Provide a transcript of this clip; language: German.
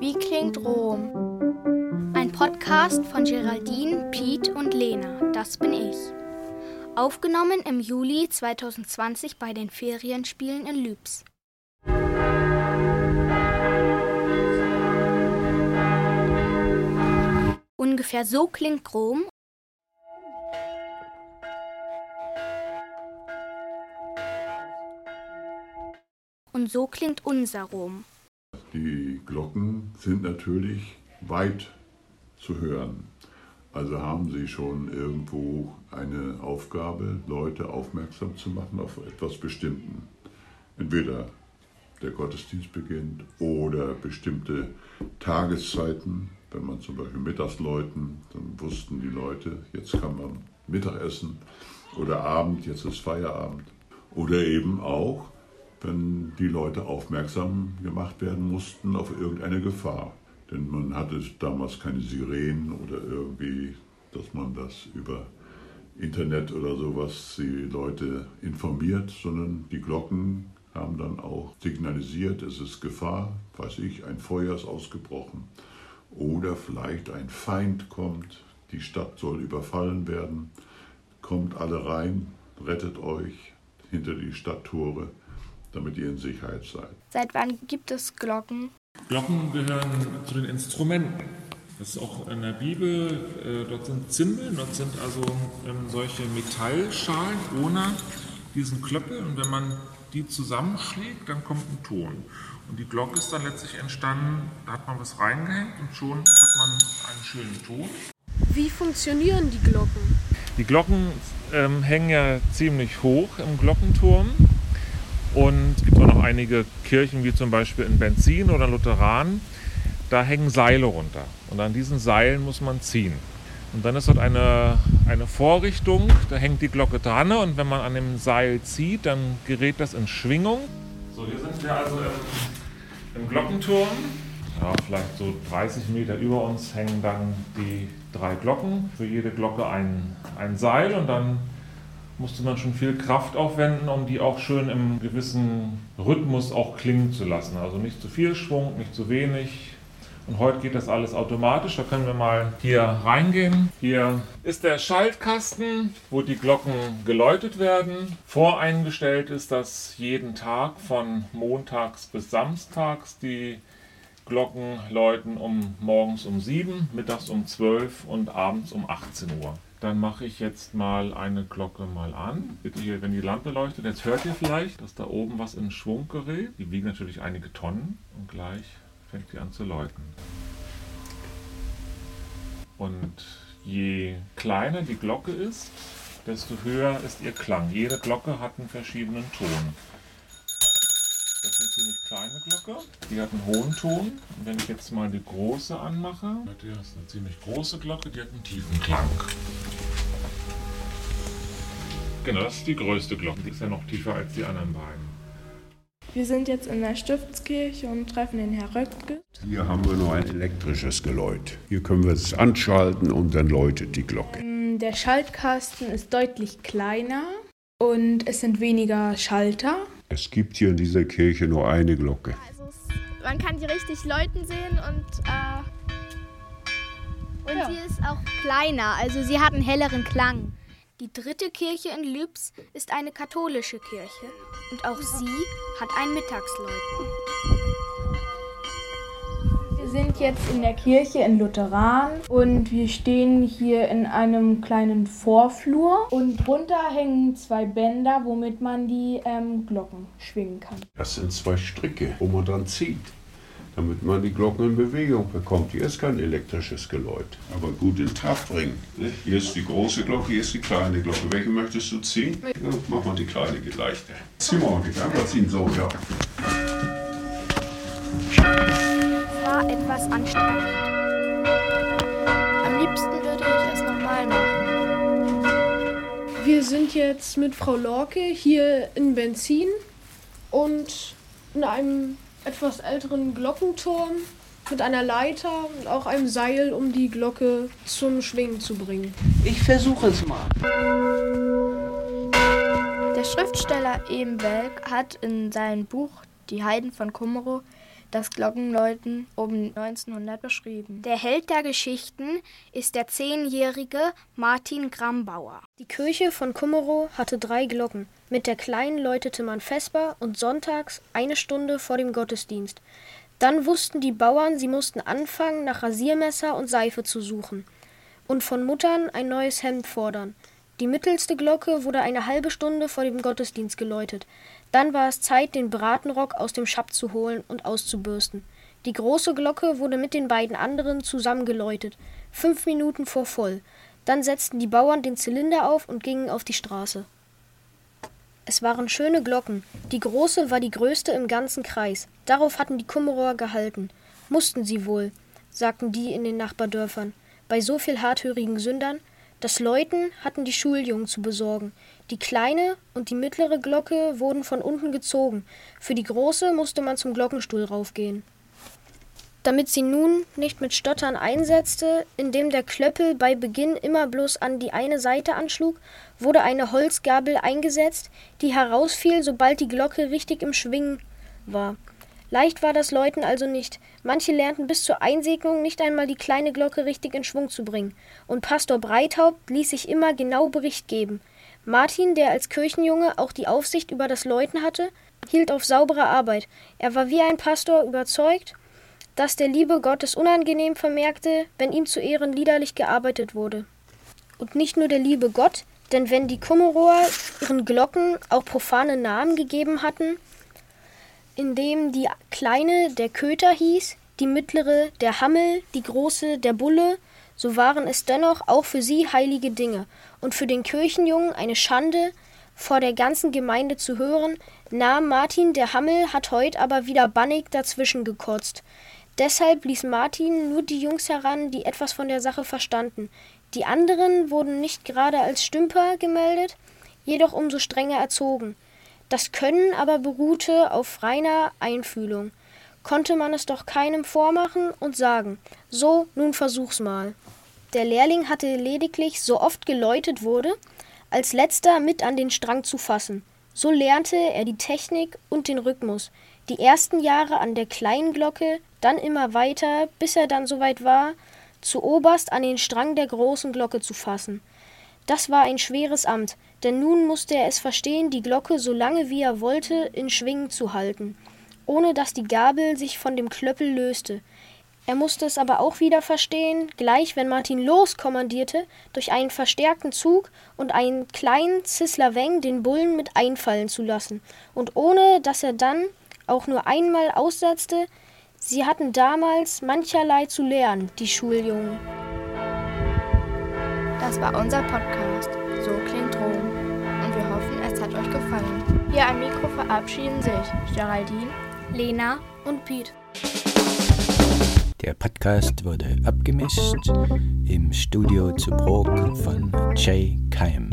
Wie klingt Rom? Ein Podcast von Geraldine, Pete und Lena, das bin ich. Aufgenommen im Juli 2020 bei den Ferienspielen in Lübs. Ungefähr so klingt Rom Und so klingt unser Rom. Die Glocken sind natürlich weit zu hören. Also haben sie schon irgendwo eine Aufgabe, Leute aufmerksam zu machen auf etwas Bestimmten. Entweder der Gottesdienst beginnt oder bestimmte Tageszeiten. Wenn man zum Beispiel mittags läuten, dann wussten die Leute, jetzt kann man Mittagessen oder Abend, jetzt ist Feierabend. Oder eben auch, wenn die Leute aufmerksam gemacht werden mussten auf irgendeine Gefahr. Denn man hatte damals keine Sirenen oder irgendwie, dass man das über Internet oder sowas die Leute informiert, sondern die Glocken haben dann auch signalisiert, es ist Gefahr, weiß ich, ein Feuer ist ausgebrochen oder vielleicht ein Feind kommt, die Stadt soll überfallen werden, kommt alle rein, rettet euch hinter die Stadttore damit ihr in Sicherheit seid. Seit wann gibt es Glocken? Glocken gehören zu den Instrumenten. Das ist auch in der Bibel, äh, dort sind Zimbeln, dort sind also ähm, solche Metallschalen ohne diesen Klöppel und wenn man die zusammenschlägt, dann kommt ein Ton. Und die Glocke ist dann letztlich entstanden, da hat man was reingehängt und schon hat man einen schönen Ton. Wie funktionieren die Glocken? Die Glocken ähm, hängen ja ziemlich hoch im Glockenturm und es gibt auch noch einige Kirchen, wie zum Beispiel in Benzin oder Lutheran. Da hängen Seile runter. Und an diesen Seilen muss man ziehen. Und dann ist dort eine, eine Vorrichtung, da hängt die Glocke dran und wenn man an dem Seil zieht, dann gerät das in Schwingung. So, hier sind wir also im, im Glockenturm. Ja, vielleicht so 30 Meter über uns hängen dann die drei Glocken. Für jede Glocke ein, ein Seil und dann musste man schon viel Kraft aufwenden, um die auch schön im gewissen Rhythmus auch klingen zu lassen. Also nicht zu viel Schwung, nicht zu wenig. Und heute geht das alles automatisch. Da können wir mal hier reingehen. Hier ist der Schaltkasten, wo die Glocken geläutet werden. Voreingestellt ist, dass jeden Tag von montags bis samstags die Glocken läuten um morgens um 7, mittags um 12 und abends um 18 Uhr. Dann mache ich jetzt mal eine Glocke mal an. Bitte hier, wenn die Lampe leuchtet, jetzt hört ihr vielleicht, dass da oben was in Schwung gerät. Die wiegen natürlich einige Tonnen und gleich fängt sie an zu läuten. Und je kleiner die Glocke ist, desto höher ist ihr Klang. Jede Glocke hat einen verschiedenen Ton. Das ist eine ziemlich kleine Glocke. Die hat einen hohen Ton. Und wenn ich jetzt mal die große anmache, das ist eine ziemlich große Glocke, die hat einen tiefen Klang. Genau, das ist die größte Glocke. Die ist ja noch tiefer als die anderen beiden. Wir sind jetzt in der Stiftskirche und treffen den Herr Röttge. Hier haben wir noch ein elektrisches Geläut. Hier können wir es anschalten und dann läutet die Glocke. Ähm, der Schaltkasten ist deutlich kleiner und es sind weniger Schalter. Es gibt hier in dieser Kirche nur eine Glocke. Also man kann die richtig läuten sehen und, äh, und ja. sie ist auch kleiner, also sie hat einen helleren Klang. Die dritte Kirche in Lübs ist eine katholische Kirche und auch sie hat ein Mittagsläuten sind jetzt in der Kirche in Lutheran und wir stehen hier in einem kleinen Vorflur und drunter hängen zwei Bänder, womit man die ähm, Glocken schwingen kann. Das sind zwei Stricke, wo man dran zieht, damit man die Glocken in Bewegung bekommt. Hier ist kein elektrisches Geläut, aber gut in Kraft bringen. Hier ist die große Glocke, hier ist die kleine Glocke. Welche möchtest du ziehen? Ja, mach mal die kleine, geht leichter. Zieh mal, ich einfach ziehen, so, ja. war etwas anstrengend. Am liebsten würde ich es nochmal machen. Wir sind jetzt mit Frau Lorke hier in Benzin und in einem etwas älteren Glockenturm mit einer Leiter und auch einem Seil, um die Glocke zum Schwingen zu bringen. Ich versuche es mal. Der Schriftsteller Eben Welk hat in seinem Buch Die Heiden von Kummero das Glockenläuten um 1900 beschrieben. Der Held der Geschichten ist der zehnjährige Martin Grambauer. Die Kirche von Kummerow hatte drei Glocken. Mit der kleinen läutete man Vesper und sonntags eine Stunde vor dem Gottesdienst. Dann wussten die Bauern, sie mussten anfangen, nach Rasiermesser und Seife zu suchen und von Muttern ein neues Hemd fordern. Die mittelste Glocke wurde eine halbe Stunde vor dem Gottesdienst geläutet. Dann war es Zeit, den Bratenrock aus dem Schapp zu holen und auszubürsten. Die große Glocke wurde mit den beiden anderen zusammengeläutet, fünf Minuten vor voll. Dann setzten die Bauern den Zylinder auf und gingen auf die Straße. Es waren schöne Glocken. Die große war die größte im ganzen Kreis. Darauf hatten die Kummerower gehalten. Mussten sie wohl, sagten die in den Nachbardörfern. Bei so viel harthörigen Sündern das Läuten hatten die Schuljungen zu besorgen. Die kleine und die mittlere Glocke wurden von unten gezogen. Für die große musste man zum Glockenstuhl raufgehen. Damit sie nun nicht mit Stottern einsetzte, indem der Klöppel bei Beginn immer bloß an die eine Seite anschlug, wurde eine Holzgabel eingesetzt, die herausfiel, sobald die Glocke richtig im Schwingen war. Leicht war das Läuten also nicht. Manche lernten bis zur Einsegnung nicht einmal die kleine Glocke richtig in Schwung zu bringen. Und Pastor Breithaupt ließ sich immer genau Bericht geben. Martin, der als Kirchenjunge auch die Aufsicht über das Läuten hatte, hielt auf saubere Arbeit. Er war wie ein Pastor überzeugt, dass der liebe Gott es unangenehm vermerkte, wenn ihm zu Ehren liederlich gearbeitet wurde. Und nicht nur der liebe Gott, denn wenn die Kummerower ihren Glocken auch profane Namen gegeben hatten, in dem die kleine der Köter hieß, die mittlere der Hammel, die große der Bulle, so waren es dennoch auch für sie heilige Dinge und für den Kirchenjungen eine Schande, vor der ganzen Gemeinde zu hören, na, Martin der Hammel hat heut aber wieder bannig dazwischen gekotzt. Deshalb ließ Martin nur die Jungs heran, die etwas von der Sache verstanden. Die anderen wurden nicht gerade als Stümper gemeldet, jedoch umso strenger erzogen. Das Können aber beruhte auf reiner Einfühlung. Konnte man es doch keinem vormachen und sagen: So, nun versuch's mal. Der Lehrling hatte lediglich, so oft geläutet wurde, als letzter mit an den Strang zu fassen. So lernte er die Technik und den Rhythmus. Die ersten Jahre an der kleinen Glocke, dann immer weiter, bis er dann soweit war, zu oberst an den Strang der großen Glocke zu fassen. Das war ein schweres Amt, denn nun musste er es verstehen, die Glocke so lange wie er wollte in Schwingen zu halten, ohne dass die Gabel sich von dem Klöppel löste. Er musste es aber auch wieder verstehen, gleich wenn Martin loskommandierte, durch einen verstärkten Zug und einen kleinen Zislerweng den Bullen mit einfallen zu lassen, und ohne dass er dann auch nur einmal aussetzte, sie hatten damals mancherlei zu lernen, die Schuljungen. Das war unser Podcast. Gefallen. Hier am Mikro verabschieden sich Geraldine, Lena und Piet. Der Podcast wurde abgemischt im Studio zu Brok von Jay Keim.